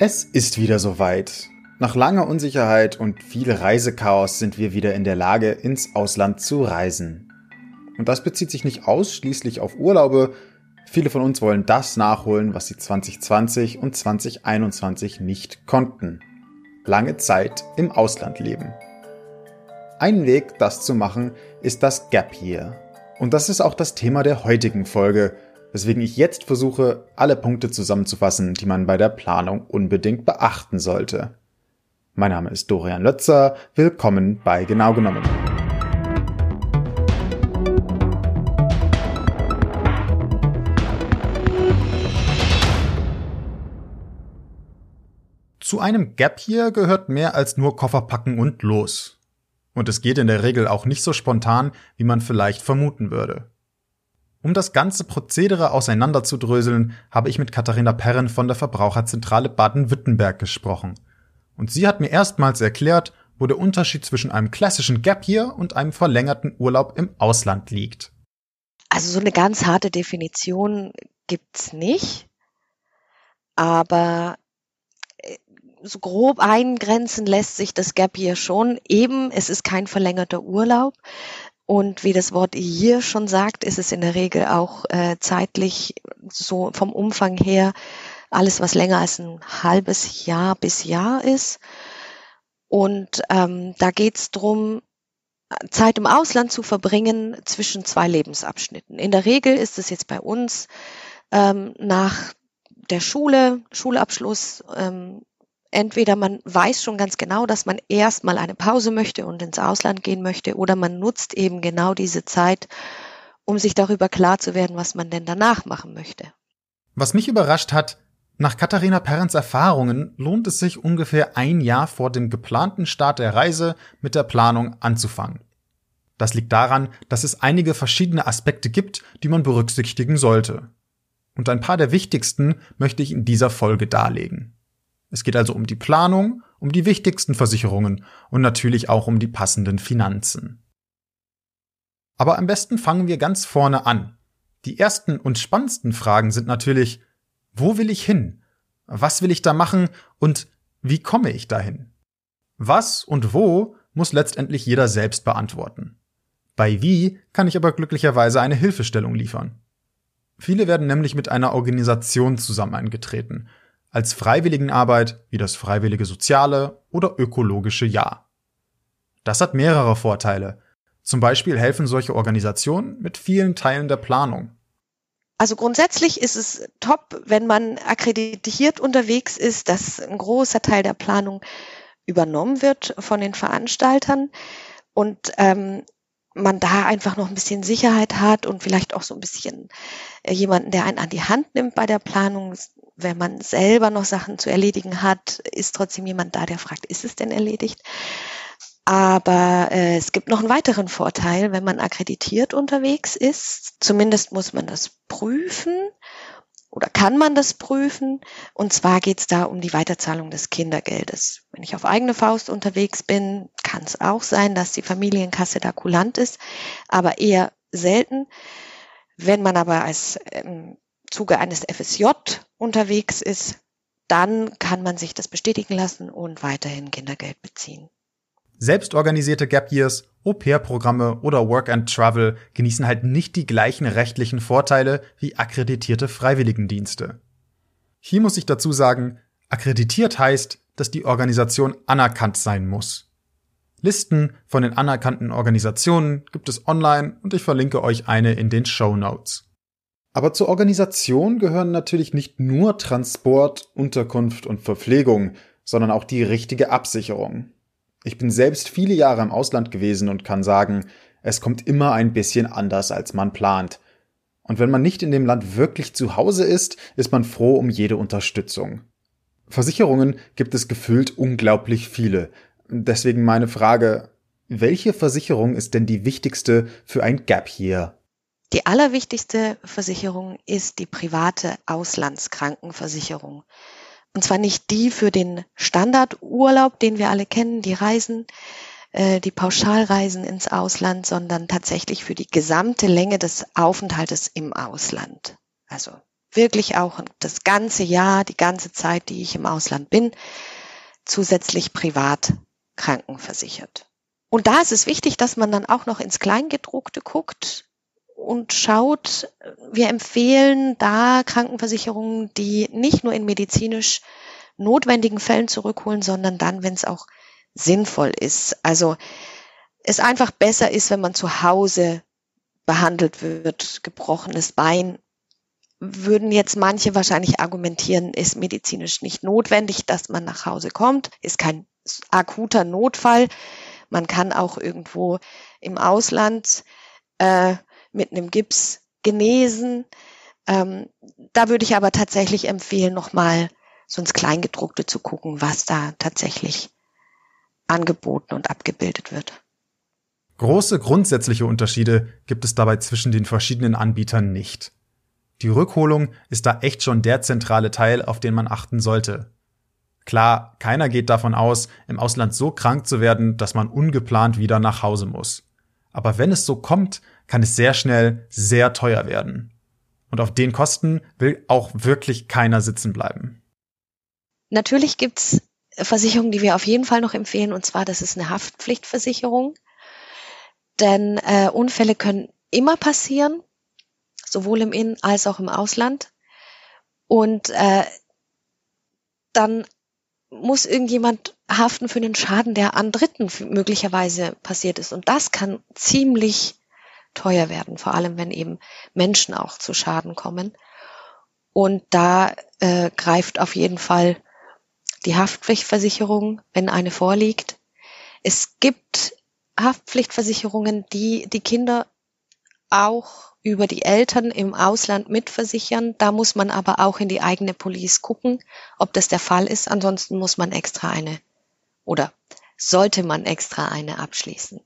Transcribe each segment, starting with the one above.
Es ist wieder soweit. Nach langer Unsicherheit und viel Reisechaos sind wir wieder in der Lage, ins Ausland zu reisen. Und das bezieht sich nicht ausschließlich auf Urlaube. Viele von uns wollen das nachholen, was sie 2020 und 2021 nicht konnten. Lange Zeit im Ausland leben. Ein Weg, das zu machen, ist das Gap Year. Und das ist auch das Thema der heutigen Folge, weswegen ich jetzt versuche, alle Punkte zusammenzufassen, die man bei der Planung unbedingt beachten sollte. Mein Name ist Dorian Lötzer, willkommen bei Genau genommen. Zu einem Gap hier gehört mehr als nur Koffer packen und los. Und es geht in der Regel auch nicht so spontan, wie man vielleicht vermuten würde. Um das ganze Prozedere auseinanderzudröseln, habe ich mit Katharina Perren von der Verbraucherzentrale Baden-Württemberg gesprochen. Und sie hat mir erstmals erklärt, wo der Unterschied zwischen einem klassischen Gap Year und einem verlängerten Urlaub im Ausland liegt. Also so eine ganz harte Definition gibt's nicht. Aber so grob eingrenzen lässt sich das Gap Year schon. Eben, es ist kein verlängerter Urlaub. Und wie das Wort Year schon sagt, ist es in der Regel auch äh, zeitlich so vom Umfang her alles, was länger als ein halbes Jahr bis Jahr ist. Und ähm, da geht es darum, Zeit im Ausland zu verbringen zwischen zwei Lebensabschnitten. In der Regel ist es jetzt bei uns ähm, nach der Schule, Schulabschluss, ähm, entweder man weiß schon ganz genau, dass man erstmal eine Pause möchte und ins Ausland gehen möchte, oder man nutzt eben genau diese Zeit, um sich darüber klar zu werden, was man denn danach machen möchte. Was mich überrascht hat, nach Katharina Perrens Erfahrungen lohnt es sich ungefähr ein Jahr vor dem geplanten Start der Reise mit der Planung anzufangen. Das liegt daran, dass es einige verschiedene Aspekte gibt, die man berücksichtigen sollte. Und ein paar der wichtigsten möchte ich in dieser Folge darlegen. Es geht also um die Planung, um die wichtigsten Versicherungen und natürlich auch um die passenden Finanzen. Aber am besten fangen wir ganz vorne an. Die ersten und spannendsten Fragen sind natürlich, wo will ich hin? Was will ich da machen und wie komme ich dahin? Was und wo muss letztendlich jeder selbst beantworten. Bei wie kann ich aber glücklicherweise eine Hilfestellung liefern. Viele werden nämlich mit einer Organisation zusammengetreten, als Freiwilligenarbeit wie das freiwillige soziale oder ökologische Jahr. Das hat mehrere Vorteile. Zum Beispiel helfen solche Organisationen mit vielen Teilen der Planung. Also grundsätzlich ist es top, wenn man akkreditiert unterwegs ist, dass ein großer Teil der Planung übernommen wird von den Veranstaltern und ähm, man da einfach noch ein bisschen Sicherheit hat und vielleicht auch so ein bisschen äh, jemanden, der einen an die Hand nimmt bei der Planung wenn man selber noch Sachen zu erledigen hat, ist trotzdem jemand da, der fragt, ist es denn erledigt? Aber äh, es gibt noch einen weiteren Vorteil, wenn man akkreditiert unterwegs ist. Zumindest muss man das prüfen oder kann man das prüfen. Und zwar geht es da um die Weiterzahlung des Kindergeldes. Wenn ich auf eigene Faust unterwegs bin, kann es auch sein, dass die Familienkasse da kulant ist, aber eher selten. Wenn man aber als ähm, Zuge eines FSJ unterwegs ist, dann kann man sich das bestätigen lassen und weiterhin Kindergeld beziehen. Selbstorganisierte Gap Years, Au-pair-Programme oder Work and Travel genießen halt nicht die gleichen rechtlichen Vorteile wie akkreditierte Freiwilligendienste. Hier muss ich dazu sagen, akkreditiert heißt, dass die Organisation anerkannt sein muss. Listen von den anerkannten Organisationen gibt es online und ich verlinke euch eine in den Show Notes. Aber zur Organisation gehören natürlich nicht nur Transport, Unterkunft und Verpflegung, sondern auch die richtige Absicherung. Ich bin selbst viele Jahre im Ausland gewesen und kann sagen, es kommt immer ein bisschen anders, als man plant. Und wenn man nicht in dem Land wirklich zu Hause ist, ist man froh um jede Unterstützung. Versicherungen gibt es gefühlt unglaublich viele. Deswegen meine Frage, welche Versicherung ist denn die wichtigste für ein Gap Year? Die allerwichtigste Versicherung ist die private Auslandskrankenversicherung. Und zwar nicht die für den Standardurlaub, den wir alle kennen, die Reisen, äh, die Pauschalreisen ins Ausland, sondern tatsächlich für die gesamte Länge des Aufenthaltes im Ausland. Also wirklich auch das ganze Jahr, die ganze Zeit, die ich im Ausland bin, zusätzlich privat krankenversichert. Und da ist es wichtig, dass man dann auch noch ins Kleingedruckte guckt und schaut, wir empfehlen da Krankenversicherungen, die nicht nur in medizinisch notwendigen Fällen zurückholen, sondern dann, wenn es auch sinnvoll ist. Also es einfach besser ist, wenn man zu Hause behandelt wird, gebrochenes Bein, würden jetzt manche wahrscheinlich argumentieren, ist medizinisch nicht notwendig, dass man nach Hause kommt, ist kein akuter Notfall. Man kann auch irgendwo im Ausland äh, mit einem Gips genesen. Ähm, da würde ich aber tatsächlich empfehlen, nochmal so ins Kleingedruckte zu gucken, was da tatsächlich angeboten und abgebildet wird. Große grundsätzliche Unterschiede gibt es dabei zwischen den verschiedenen Anbietern nicht. Die Rückholung ist da echt schon der zentrale Teil, auf den man achten sollte. Klar, keiner geht davon aus, im Ausland so krank zu werden, dass man ungeplant wieder nach Hause muss. Aber wenn es so kommt, kann es sehr schnell sehr teuer werden. Und auf den Kosten will auch wirklich keiner sitzen bleiben. Natürlich gibt's Versicherungen, die wir auf jeden Fall noch empfehlen, und zwar, das ist eine Haftpflichtversicherung. Denn äh, Unfälle können immer passieren, sowohl im In- als auch im Ausland. Und äh, dann muss irgendjemand haften für den Schaden, der an Dritten möglicherweise passiert ist. Und das kann ziemlich teuer werden, vor allem wenn eben Menschen auch zu Schaden kommen. Und da äh, greift auf jeden Fall die Haftpflichtversicherung, wenn eine vorliegt. Es gibt Haftpflichtversicherungen, die die Kinder auch über die Eltern im Ausland mitversichern. Da muss man aber auch in die eigene Police gucken, ob das der Fall ist. Ansonsten muss man extra eine oder sollte man extra eine abschließen.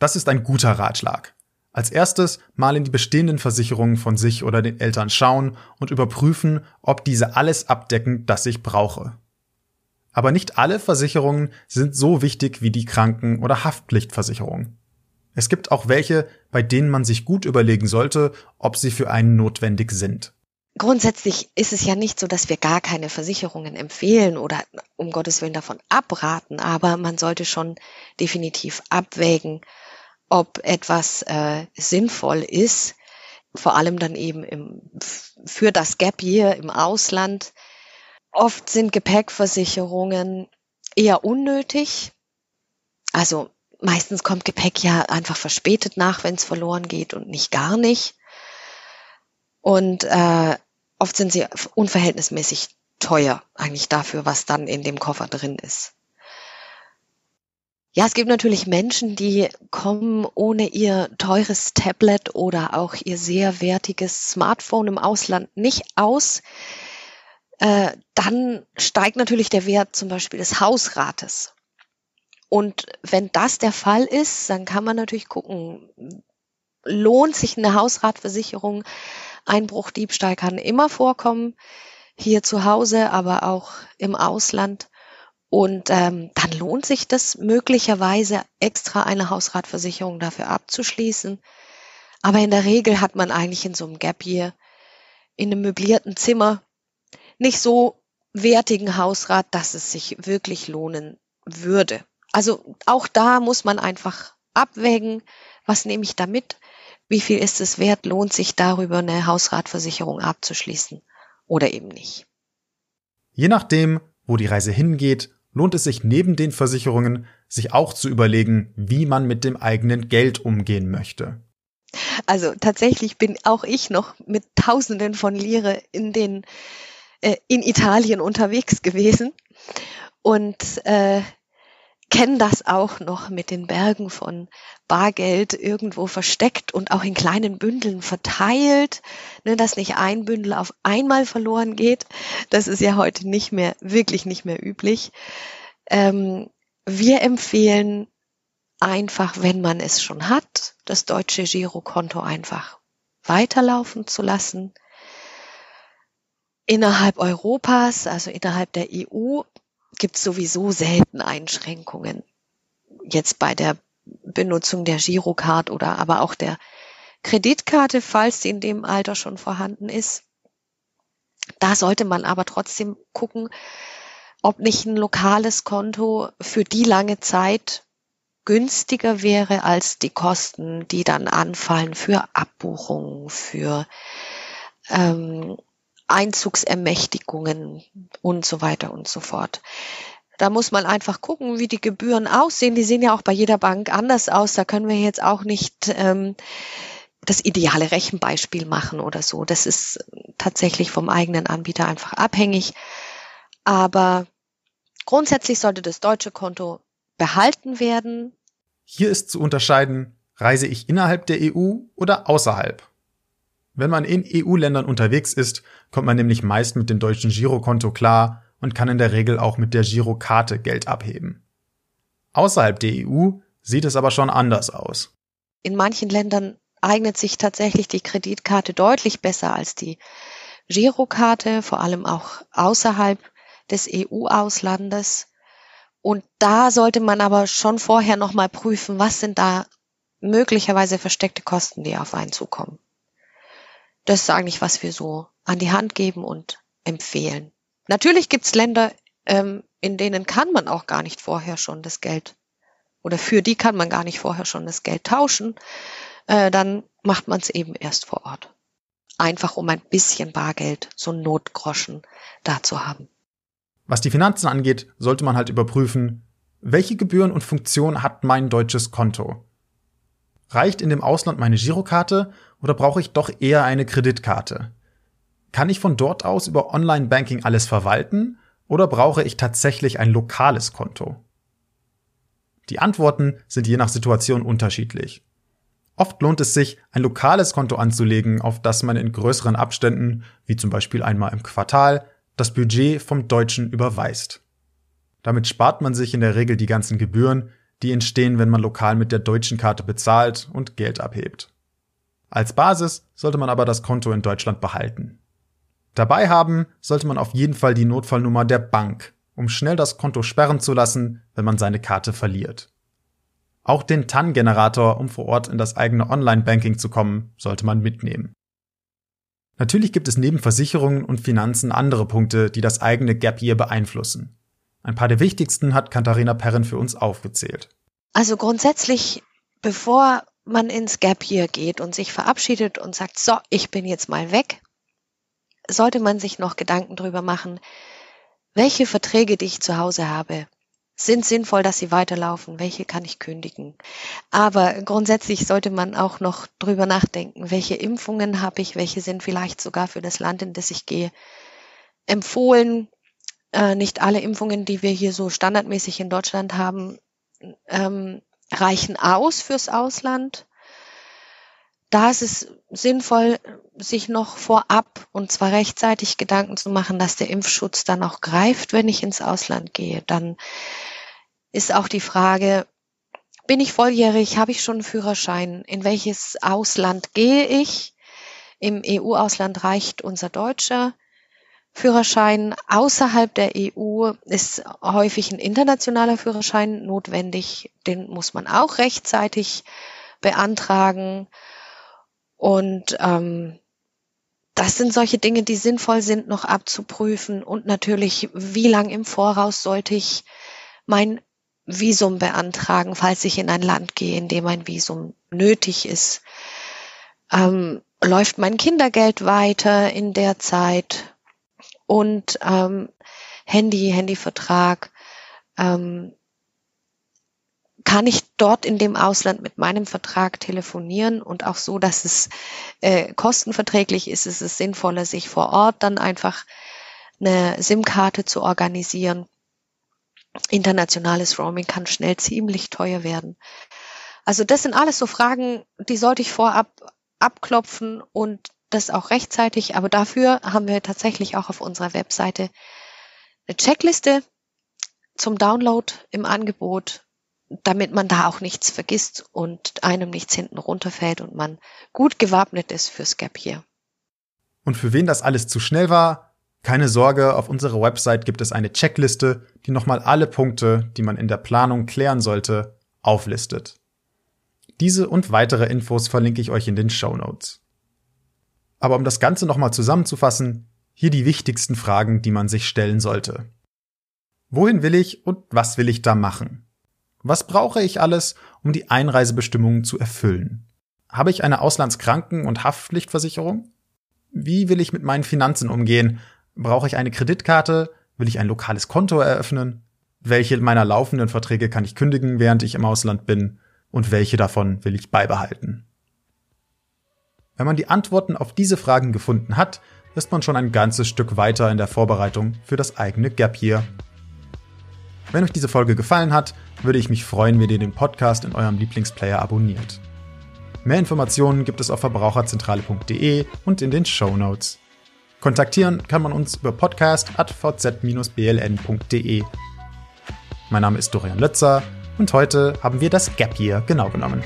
Das ist ein guter Ratschlag. Als erstes mal in die bestehenden Versicherungen von sich oder den Eltern schauen und überprüfen, ob diese alles abdecken, das ich brauche. Aber nicht alle Versicherungen sind so wichtig wie die Kranken- oder Haftpflichtversicherung. Es gibt auch welche, bei denen man sich gut überlegen sollte, ob sie für einen notwendig sind. Grundsätzlich ist es ja nicht so, dass wir gar keine Versicherungen empfehlen oder um Gottes Willen davon abraten, aber man sollte schon definitiv abwägen, ob etwas äh, sinnvoll ist, vor allem dann eben im, für das Gap Year im Ausland. Oft sind Gepäckversicherungen eher unnötig. Also meistens kommt Gepäck ja einfach verspätet nach, wenn es verloren geht und nicht gar nicht. Und äh, oft sind sie unverhältnismäßig teuer eigentlich dafür, was dann in dem Koffer drin ist. Ja, es gibt natürlich Menschen, die kommen ohne ihr teures Tablet oder auch ihr sehr wertiges Smartphone im Ausland nicht aus. Äh, dann steigt natürlich der Wert zum Beispiel des Hausrates. Und wenn das der Fall ist, dann kann man natürlich gucken, lohnt sich eine Hausratversicherung? Einbruch, Diebstahl kann immer vorkommen, hier zu Hause, aber auch im Ausland. Und ähm, dann lohnt sich das möglicherweise extra eine Hausratversicherung dafür abzuschließen. Aber in der Regel hat man eigentlich in so einem Gap hier in einem möblierten Zimmer nicht so wertigen Hausrat, dass es sich wirklich lohnen würde. Also auch da muss man einfach abwägen, was nehme ich da mit, wie viel ist es wert, lohnt sich darüber eine Hausratversicherung abzuschließen oder eben nicht. Je nachdem, wo die Reise hingeht, lohnt es sich neben den Versicherungen, sich auch zu überlegen, wie man mit dem eigenen Geld umgehen möchte. Also tatsächlich bin auch ich noch mit Tausenden von Lire in den äh, in Italien unterwegs gewesen und äh, kenne das auch noch mit den Bergen von Bargeld irgendwo versteckt und auch in kleinen Bündeln verteilt, ne, dass nicht ein Bündel auf einmal verloren geht. Das ist ja heute nicht mehr, wirklich nicht mehr üblich. Ähm, wir empfehlen einfach, wenn man es schon hat, das deutsche Girokonto einfach weiterlaufen zu lassen. Innerhalb Europas, also innerhalb der EU, gibt es sowieso selten Einschränkungen. Jetzt bei der Benutzung der Girocard oder aber auch der Kreditkarte, falls sie in dem Alter schon vorhanden ist. Da sollte man aber trotzdem gucken, ob nicht ein lokales Konto für die lange Zeit günstiger wäre als die Kosten, die dann anfallen für Abbuchungen, für ähm, Einzugsermächtigungen und so weiter und so fort. Da muss man einfach gucken, wie die Gebühren aussehen. Die sehen ja auch bei jeder Bank anders aus. Da können wir jetzt auch nicht ähm, das ideale Rechenbeispiel machen oder so. Das ist tatsächlich vom eigenen Anbieter einfach abhängig. Aber grundsätzlich sollte das deutsche Konto behalten werden. Hier ist zu unterscheiden, reise ich innerhalb der EU oder außerhalb. Wenn man in EU-Ländern unterwegs ist, kommt man nämlich meist mit dem deutschen Girokonto klar und kann in der Regel auch mit der Girokarte Geld abheben. Außerhalb der EU sieht es aber schon anders aus. In manchen Ländern eignet sich tatsächlich die Kreditkarte deutlich besser als die Girokarte, vor allem auch außerhalb des EU-Auslandes. Und da sollte man aber schon vorher nochmal prüfen, was sind da möglicherweise versteckte Kosten, die auf einen zukommen. Das ist eigentlich, was wir so an die Hand geben und empfehlen. Natürlich gibt es Länder, ähm, in denen kann man auch gar nicht vorher schon das Geld oder für die kann man gar nicht vorher schon das Geld tauschen. Äh, dann macht man es eben erst vor Ort. Einfach um ein bisschen Bargeld, so Notgroschen da zu haben. Was die Finanzen angeht, sollte man halt überprüfen, welche Gebühren und Funktionen hat mein deutsches Konto? Reicht in dem Ausland meine Girokarte oder brauche ich doch eher eine Kreditkarte? Kann ich von dort aus über Online-Banking alles verwalten oder brauche ich tatsächlich ein lokales Konto? Die Antworten sind je nach Situation unterschiedlich. Oft lohnt es sich, ein lokales Konto anzulegen, auf das man in größeren Abständen, wie zum Beispiel einmal im Quartal, das Budget vom Deutschen überweist. Damit spart man sich in der Regel die ganzen Gebühren, die entstehen, wenn man lokal mit der deutschen Karte bezahlt und Geld abhebt. Als Basis sollte man aber das Konto in Deutschland behalten. Dabei haben sollte man auf jeden Fall die Notfallnummer der Bank, um schnell das Konto sperren zu lassen, wenn man seine Karte verliert. Auch den TAN-Generator, um vor Ort in das eigene Online-Banking zu kommen, sollte man mitnehmen. Natürlich gibt es neben Versicherungen und Finanzen andere Punkte, die das eigene Gap Year beeinflussen. Ein paar der wichtigsten hat Katharina Perrin für uns aufgezählt. Also grundsätzlich, bevor man ins Gap Year geht und sich verabschiedet und sagt, so, ich bin jetzt mal weg, sollte man sich noch Gedanken darüber machen, welche Verträge, die ich zu Hause habe, sind sinnvoll, dass sie weiterlaufen, welche kann ich kündigen. Aber grundsätzlich sollte man auch noch drüber nachdenken, welche Impfungen habe ich, welche sind vielleicht sogar für das Land, in das ich gehe, empfohlen. Äh, nicht alle Impfungen, die wir hier so standardmäßig in Deutschland haben, ähm, reichen aus fürs Ausland da ist es sinnvoll, sich noch vorab und zwar rechtzeitig Gedanken zu machen, dass der Impfschutz dann auch greift, wenn ich ins Ausland gehe. Dann ist auch die Frage, bin ich volljährig, habe ich schon einen Führerschein, in welches Ausland gehe ich? Im EU-Ausland reicht unser deutscher Führerschein. Außerhalb der EU ist häufig ein internationaler Führerschein notwendig. Den muss man auch rechtzeitig beantragen. Und ähm, das sind solche Dinge, die sinnvoll sind, noch abzuprüfen. Und natürlich, wie lang im Voraus sollte ich mein Visum beantragen, falls ich in ein Land gehe, in dem ein Visum nötig ist. Ähm, läuft mein Kindergeld weiter in der Zeit? Und ähm, Handy, Handyvertrag. Ähm, kann ich dort in dem Ausland mit meinem Vertrag telefonieren und auch so, dass es äh, kostenverträglich ist, ist es sinnvoller, sich vor Ort dann einfach eine SIM-Karte zu organisieren. Internationales Roaming kann schnell ziemlich teuer werden. Also das sind alles so Fragen, die sollte ich vorab abklopfen und das auch rechtzeitig. Aber dafür haben wir tatsächlich auch auf unserer Webseite eine Checkliste zum Download im Angebot, damit man da auch nichts vergisst und einem nichts hinten runterfällt und man gut gewappnet ist fürs Gap hier. Und für wen das alles zu schnell war, keine Sorge, auf unserer Website gibt es eine Checkliste, die nochmal alle Punkte, die man in der Planung klären sollte, auflistet. Diese und weitere Infos verlinke ich euch in den Show Notes. Aber um das Ganze nochmal zusammenzufassen, Hier die wichtigsten Fragen, die man sich stellen sollte. Wohin will ich und was will ich da machen? Was brauche ich alles, um die Einreisebestimmungen zu erfüllen? Habe ich eine Auslandskranken- und Haftpflichtversicherung? Wie will ich mit meinen Finanzen umgehen? Brauche ich eine Kreditkarte? Will ich ein lokales Konto eröffnen? Welche meiner laufenden Verträge kann ich kündigen, während ich im Ausland bin? Und welche davon will ich beibehalten? Wenn man die Antworten auf diese Fragen gefunden hat, ist man schon ein ganzes Stück weiter in der Vorbereitung für das eigene Gap Year. Wenn euch diese Folge gefallen hat, würde ich mich freuen, wenn ihr den Podcast in eurem Lieblingsplayer abonniert. Mehr Informationen gibt es auf verbraucherzentrale.de und in den Show Notes. Kontaktieren kann man uns über podcast.vz-bln.de. Mein Name ist Dorian Lötzer und heute haben wir das Gap Year genau genommen.